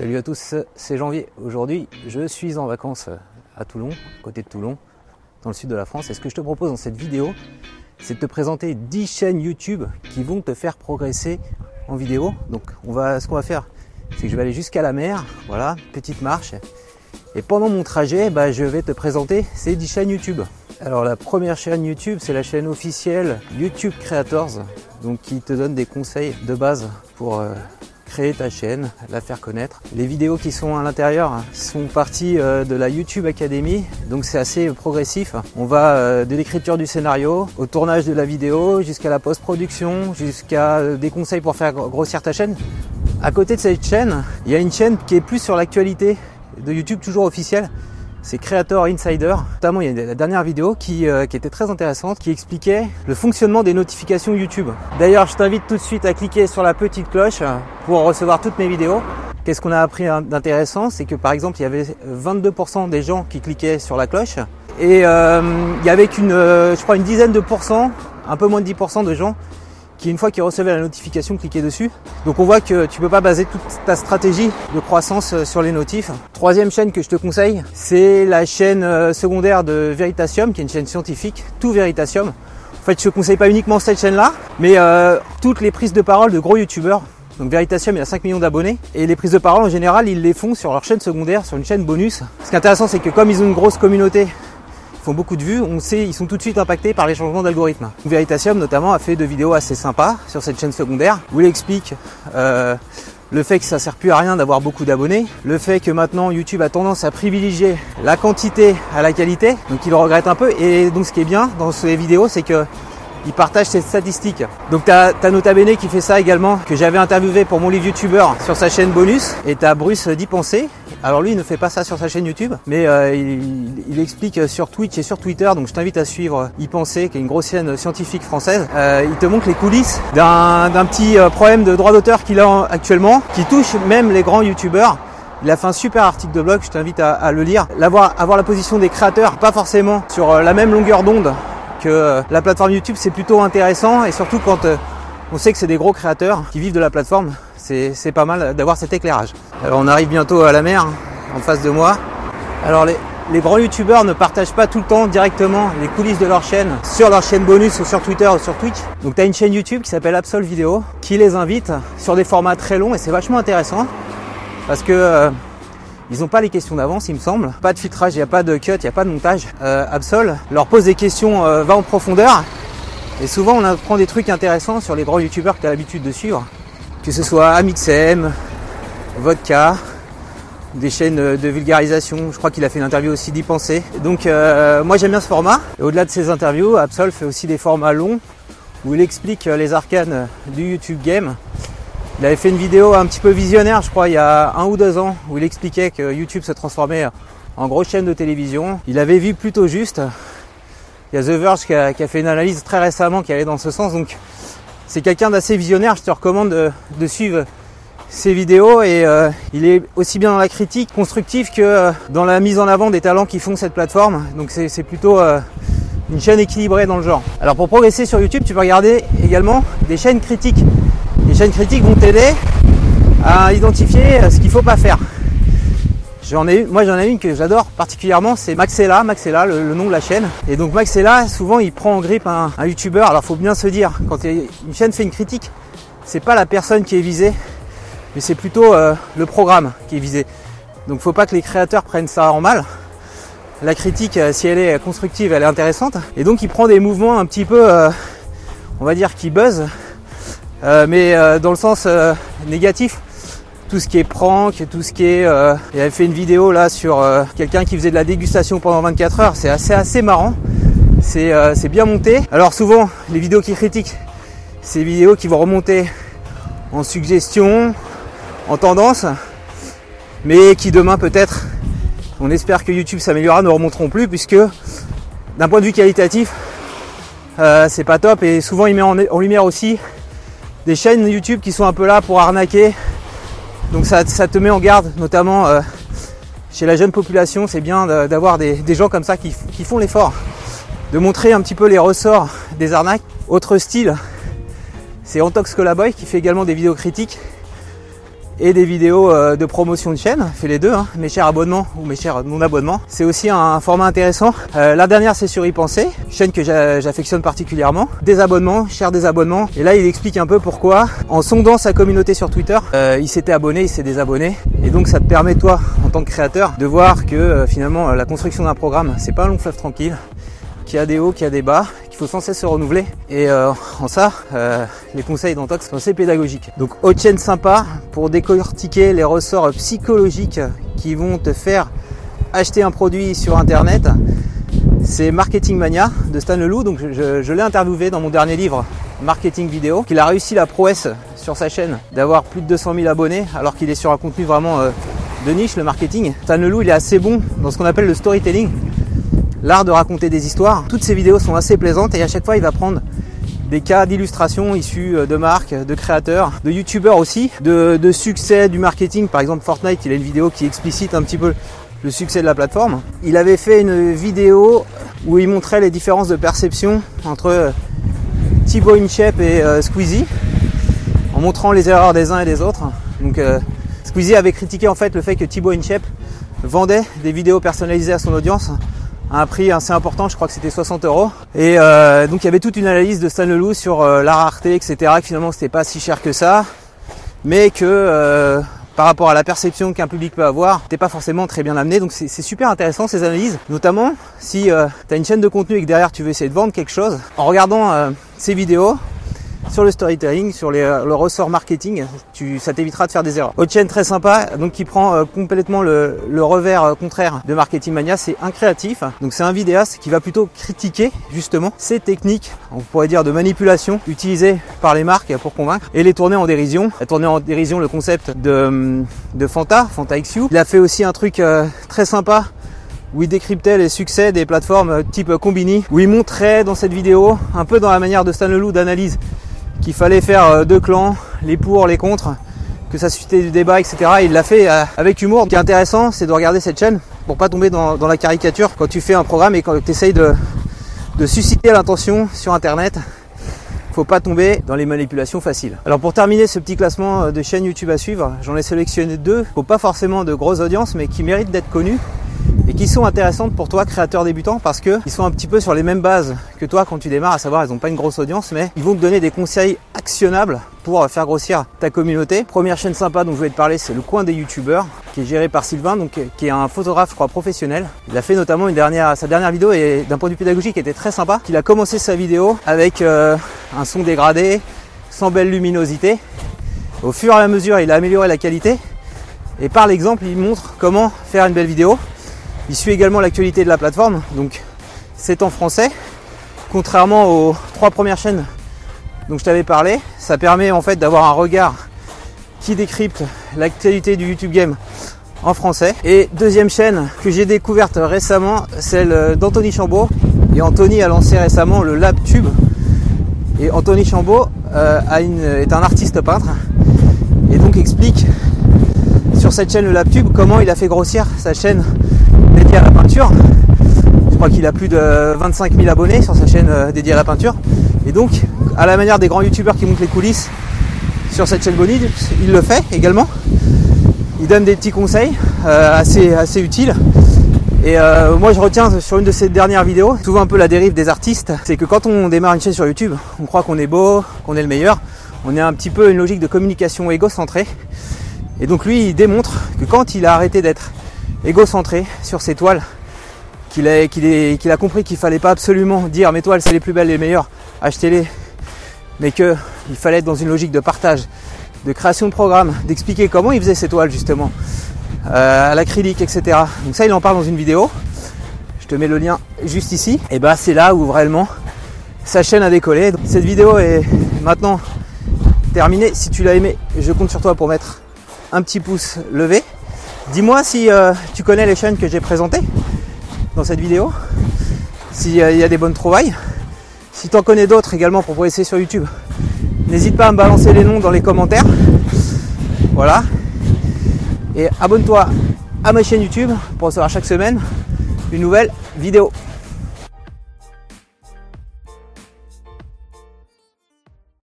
Salut à tous, c'est Janvier. Aujourd'hui, je suis en vacances à Toulon, côté de Toulon, dans le sud de la France. Et ce que je te propose dans cette vidéo, c'est de te présenter 10 chaînes YouTube qui vont te faire progresser en vidéo. Donc, on va, ce qu'on va faire, c'est que je vais aller jusqu'à la mer, voilà, petite marche. Et pendant mon trajet, bah, je vais te présenter ces 10 chaînes YouTube. Alors la première chaîne YouTube, c'est la chaîne officielle YouTube Creators, donc qui te donne des conseils de base pour euh, créer ta chaîne, la faire connaître. Les vidéos qui sont à l'intérieur sont parties euh, de la YouTube Academy, donc c'est assez progressif. On va euh, de l'écriture du scénario au tournage de la vidéo, jusqu'à la post-production, jusqu'à euh, des conseils pour faire grossir ta chaîne. À côté de cette chaîne, il y a une chaîne qui est plus sur l'actualité de YouTube, toujours officielle, c'est Creator Insider. Notamment, il y a la dernière vidéo qui, qui, était très intéressante, qui expliquait le fonctionnement des notifications YouTube. D'ailleurs, je t'invite tout de suite à cliquer sur la petite cloche pour recevoir toutes mes vidéos. Qu'est-ce qu'on a appris d'intéressant C'est que par exemple, il y avait 22% des gens qui cliquaient sur la cloche et euh, il y avait qu'une, euh, je crois, une dizaine de pourcents, un peu moins de 10% de gens qui, une fois qu'ils recevaient la notification, cliquaient dessus. Donc on voit que tu peux pas baser toute ta stratégie de croissance euh, sur les notifs. Troisième chaîne que je te conseille, c'est la chaîne euh, secondaire de Veritasium, qui est une chaîne scientifique, tout Veritasium. En fait, je ne conseille pas uniquement cette chaîne-là, mais euh, toutes les prises de parole de gros youtubeurs donc Veritasium, il a 5 millions d'abonnés. Et les prises de parole, en général, ils les font sur leur chaîne secondaire, sur une chaîne bonus. Ce qui est intéressant, c'est que comme ils ont une grosse communauté, font beaucoup de vues, on sait, ils sont tout de suite impactés par les changements d'algorithme. Veritasium, notamment, a fait deux vidéos assez sympas sur cette chaîne secondaire, où il explique euh, le fait que ça sert plus à rien d'avoir beaucoup d'abonnés, le fait que maintenant YouTube a tendance à privilégier la quantité à la qualité, donc il regrette un peu. Et donc ce qui est bien dans ces vidéos, c'est que il partage ses statistiques. Donc t'as as Nota Bene qui fait ça également, que j'avais interviewé pour mon livre youtubeur sur sa chaîne bonus, et t'as Bruce d'y penser. Alors lui il ne fait pas ça sur sa chaîne YouTube, mais euh, il, explique sur Twitch et sur Twitter, donc je t'invite à suivre y penser, qui est une grosse chaîne scientifique française. Euh, il te montre les coulisses d'un petit euh, problème de droit d'auteur qu'il a actuellement, qui touche même les grands youtubeurs. Il a fait un super article de blog, je t'invite à, à, le lire. L'avoir, avoir la position des créateurs, pas forcément sur euh, la même longueur d'onde que euh, la plateforme YouTube c'est plutôt intéressant et surtout quand euh, on sait que c'est des gros créateurs qui vivent de la plateforme, c'est pas mal d'avoir cet éclairage. Alors on arrive bientôt à la mer en face de moi. Alors les, grands youtubeurs ne partagent pas tout le temps directement les coulisses de leur chaîne sur leur chaîne bonus ou sur Twitter ou sur Twitch. Donc tu une chaîne YouTube qui s'appelle Absol Vidéo qui les invite sur des formats très longs et c'est vachement intéressant parce que euh, ils n'ont pas les questions d'avance, il me semble. Pas de filtrage, il n'y a pas de cut, il n'y a pas de montage. Euh, Absol leur pose des questions, euh, va en profondeur. Et souvent, on apprend des trucs intéressants sur les grands youtubeurs que tu as l'habitude de suivre. Que ce soit Amixem, Vodka, des chaînes de vulgarisation. Je crois qu'il a fait une interview aussi d'y penser. Donc, euh, moi, j'aime bien ce format. Au-delà de ces interviews, Absol fait aussi des formats longs où il explique les arcanes du YouTube game il avait fait une vidéo un petit peu visionnaire, je crois, il y a un ou deux ans, où il expliquait que YouTube se transformait en grosse chaîne de télévision. Il avait vu plutôt juste. Il y a The Verge qui a, fait une analyse très récemment qui allait dans ce sens. Donc c'est quelqu'un d'assez visionnaire. Je te recommande de, suivre ses vidéos et euh, il est aussi bien dans la critique constructive que dans la mise en avant des talents qui font cette plateforme. Donc c'est plutôt euh, une chaîne équilibrée dans le genre. Alors pour progresser sur YouTube, tu peux regarder également des chaînes critiques chaînes critiques vont t'aider à identifier ce qu'il faut pas faire. J'en ai, moi j'en ai une que j'adore particulièrement, c'est Maxella, Maxella, le, le, nom de la chaîne. Et donc Maxella, souvent il prend en grippe un, youtubeur. Alors faut bien se dire, quand une chaîne fait une critique, c'est pas la personne qui est visée, mais c'est plutôt euh, le programme qui est visé. Donc faut pas que les créateurs prennent ça en mal. La critique, euh, si elle est constructive, elle est intéressante. Et donc il prend des mouvements un petit peu, euh, on va dire, qui buzz euh, mais euh, dans le sens euh, négatif. Tout ce qui est prank, tout ce qui est... il avait fait une vidéo là sur quelqu'un qui faisait de la dégustation pendant 24 heures. C'est assez assez marrant. C'est bien monté. Alors souvent, les vidéos qui critiquent, c'est des vidéos qui vont remonter en suggestion, en tendance, mais qui demain peut-être, on espère que YouTube s'améliorera, ne remonteront plus puisque d'un point de vue qualitatif, euh, c'est pas top et souvent il met en lumière aussi des chaînes YouTube qui sont un peu là pour arnaquer. Donc ça, te met en garde, notamment euh, chez la jeune population, c'est bien d'avoir des, des, gens comme ça qui, qui font l'effort de montrer un petit peu les ressorts des arnaques. Autre style, c'est Antox Colaboy qui fait également des vidéos critiques et des vidéos euh, de promotion de chaîne. Fais les deux, hein, mes chers abonnements ou mes chers non-abonnements. C'est aussi un, format intéressant. Euh, la dernière, c'est sur y penser, chaîne que j'affectionne particulièrement. Des abonnements, chers des abonnements. Et là, il explique un peu pourquoi, en sondant sa communauté sur Twitter, euh, il s'était abonné, il s'est désabonné. Et donc, ça te permet, toi, en tant que créateur, de voir que finalement, la construction d'un programme, c'est pas un long fleuve tranquille, qu'il y a des hauts, qu'il y a des bas, faut sans cesse se renouveler. Et euh, en ça, euh, les conseils d'Antox sont assez pédagogiques. Donc chaîne sympa pour décortiquer les ressorts psychologiques qui vont te faire acheter un produit sur internet. C'est Marketing Mania de Stan Leloup. Donc je, l'ai interviewé dans mon dernier livre Marketing Vidéo, qu'il a réussi la prouesse sur sa chaîne d'avoir plus de 200 000 abonnés alors qu'il est sur un contenu vraiment euh, de niche, le marketing. Stan Leloup, il est assez bon dans ce qu'on appelle le storytelling l'art de raconter des histoires. Toutes ces vidéos sont assez plaisantes et à chaque fois il va prendre des cas d'illustration issus euh, de marques, de créateurs, de youtubeurs aussi, de, succès du marketing. Par exemple Fortnite, il a une vidéo qui explicite un petit peu le succès de la plateforme. Il avait fait une vidéo où il montrait les différences de perception entre euh, Thibaut Inchep et euh, Squeezie en montrant les erreurs des uns et des autres. Donc Squeezie avait critiqué en fait le fait que Thibaut Inchep vendait des vidéos personnalisées à son audience un prix assez important, je crois que c'était 60 euros. Et euh, donc il y avait toute une analyse de Stan Leloup sur euh, la rareté, etc. Que finalement c'était pas si cher que ça, mais que euh, par rapport à la perception qu'un public peut avoir, c'était pas forcément très bien amené. Donc c'est super intéressant ces analyses, notamment si tu as une chaîne de contenu et que derrière tu veux essayer de vendre quelque chose. En regardant ces vidéos, sur le storytelling, sur euh, le ressort marketing, ça t'évitera de faire des erreurs. Autre chaîne très sympa, donc qui prend euh, complètement le, revers euh, contraire de Marketing Mania, c'est un créatif. Donc c'est un vidéaste qui va plutôt critiquer justement ces techniques, on pourrait dire de manipulation utilisées par les marques pour convaincre et les tourner en dérision. Il a tourné en dérision le concept de, de Fanta, Fanta XU. Il a fait aussi un truc très sympa où il décryptait les succès des plateformes type Combini, où il montrait dans cette vidéo, un peu dans la manière de Stan Leloup d'analyse qu'il fallait faire euh, deux clans, les pour, les contre, que ça suscitait du débat, etc. il l'a fait euh, avec humour. Ce qui est intéressant, c'est de regarder cette chaîne pour pas tomber dans, la caricature quand tu fais un programme et quand tu essayes de, susciter l'intention sur internet. Faut pas tomber dans les manipulations faciles. Alors pour terminer ce petit classement euh, de chaînes YouTube à suivre, j'en ai sélectionné deux. Faut pas forcément de grosses audiences, mais qui méritent d'être connues et qui sont intéressantes pour toi, créateur débutant, parce que ils sont un petit peu sur les mêmes bases que toi quand tu démarres, à savoir ils n'ont pas une grosse audience, mais ils vont te donner des conseils actionnables pour faire grossir ta communauté. Première chaîne sympa dont je vais te parler, c'est le coin des youtubeurs, qui est géré par Sylvain, donc qui est un photographe, professionnel. Il a fait notamment sa dernière vidéo et d'un point de vue pédagogique était très sympa. Il a commencé sa vidéo avec euh, un son dégradé, sans belle luminosité. Au fur et à mesure, il a amélioré la qualité. Et par l'exemple, il montre comment faire une belle vidéo. Il suit également l'actualité de la plateforme, donc c'est en français. Contrairement aux trois premières chaînes dont je t'avais parlé, ça permet en fait d'avoir un regard qui décrypte l'actualité du YouTube Game en français. Et deuxième chaîne que j'ai découverte récemment, celle d'Anthony Chambaud. Et Anthony a lancé récemment le LabTube. Et Anthony Chambaud euh, est un artiste peintre et donc explique sur cette chaîne le LabTube comment il a fait grossir sa chaîne dédié à la peinture. Je crois qu'il a plus de 25 000 abonnés sur sa chaîne euh, dédiée à la peinture. Et donc, à la manière des grands youtubeurs qui montrent les coulisses sur cette chaîne bonite, il le fait également. Il donne des petits conseils euh, assez, assez utiles. Et euh, moi je retiens sur une de ces dernières vidéos, souvent un peu la dérive des artistes, c'est que quand on démarre une chaîne sur YouTube, on croit qu'on est beau, qu'on est le meilleur. On est un petit peu une logique de communication égocentrée. Et donc lui il démontre que quand il a arrêté d'être égocentré sur ses toiles, qu'il a, qu'il a compris qu'il fallait pas absolument dire mes toiles c'est les plus belles, les meilleures, achetez-les, mais qu'il fallait être dans une logique de partage, de création de programme, d'expliquer comment il faisait ses toiles justement, euh, à l'acrylique, etc. Donc ça il en parle dans une vidéo. Je te mets le lien juste ici. Et bah c'est là où vraiment sa chaîne a décollé. cette vidéo est maintenant terminée. Si tu l'as aimé, je compte sur toi pour mettre un petit pouce levé. Dis-moi si euh, tu connais les chaînes que j'ai présentées dans cette vidéo, s'il y a des bonnes trouvailles. Si tu en connais d'autres également pour progresser sur YouTube, n'hésite pas à me balancer les noms dans les commentaires. Voilà. Et abonne-toi à ma chaîne YouTube pour recevoir chaque semaine une nouvelle vidéo.